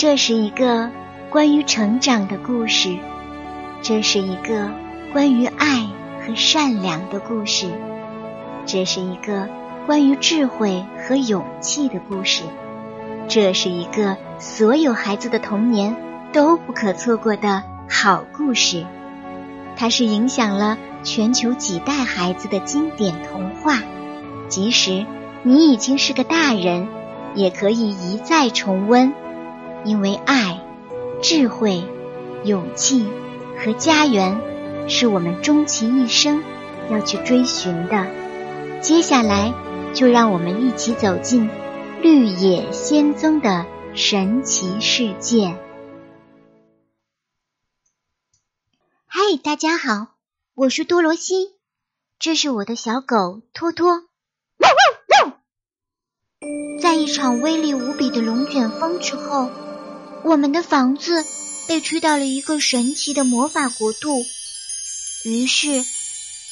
这是一个关于成长的故事，这是一个关于爱和善良的故事，这是一个关于智慧和勇气的故事，这是一个所有孩子的童年都不可错过的好故事。它是影响了全球几代孩子的经典童话，即使你已经是个大人，也可以一再重温。因为爱、智慧、勇气和家园，是我们终其一生要去追寻的。接下来，就让我们一起走进《绿野仙踪》的神奇世界。嗨，大家好，我是多罗西，这是我的小狗托托。在一场威力无比的龙卷风之后。我们的房子被吹到了一个神奇的魔法国度，于是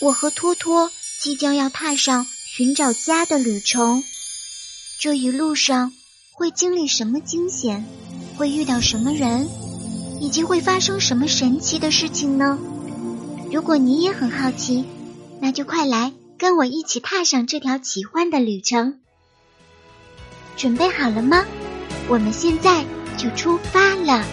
我和托托即将要踏上寻找家的旅程。这一路上会经历什么惊险？会遇到什么人？以及会发生什么神奇的事情呢？如果你也很好奇，那就快来跟我一起踏上这条奇幻的旅程。准备好了吗？我们现在。就出发了。